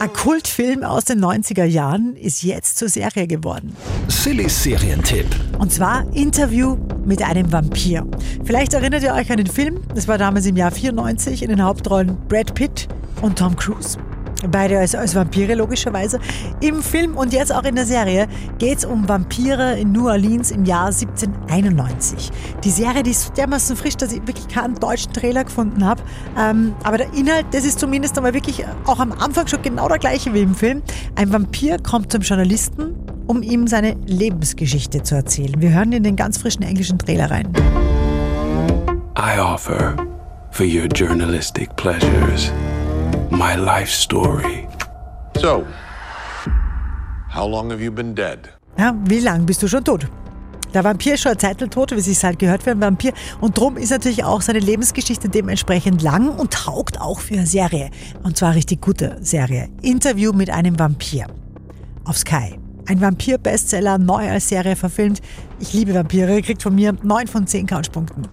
Ein Kultfilm aus den 90er Jahren ist jetzt zur Serie geworden. Silly Serientipp. Und zwar Interview mit einem Vampir. Vielleicht erinnert ihr euch an den Film. Das war damals im Jahr 94 in den Hauptrollen Brad Pitt und Tom Cruise. Beide als, als Vampire logischerweise. Im Film und jetzt auch in der Serie geht es um Vampire in New Orleans im Jahr 1791. Die Serie, die ist so dermaßen frisch, dass ich wirklich keinen deutschen Trailer gefunden habe. Ähm, aber der Inhalt, das ist zumindest einmal wirklich auch am Anfang schon genau der gleiche wie im Film. Ein Vampir kommt zum Journalisten, um ihm seine Lebensgeschichte zu erzählen. Wir hören in den ganz frischen englischen Trailer rein. I offer for your journalistic pleasures my life story. So, how long have you been dead? Ja, wie lang bist du schon tot? Der Vampir ist schon eine Zeit tot, wie es halt gehört für einen Vampir. Und drum ist natürlich auch seine Lebensgeschichte dementsprechend lang und taugt auch für eine Serie. Und zwar eine richtig gute Serie. Interview mit einem Vampir. Auf Sky. Ein Vampir-Bestseller, neu als Serie verfilmt. Ich liebe Vampire, kriegt von mir 9 von 10 Couchpunkten.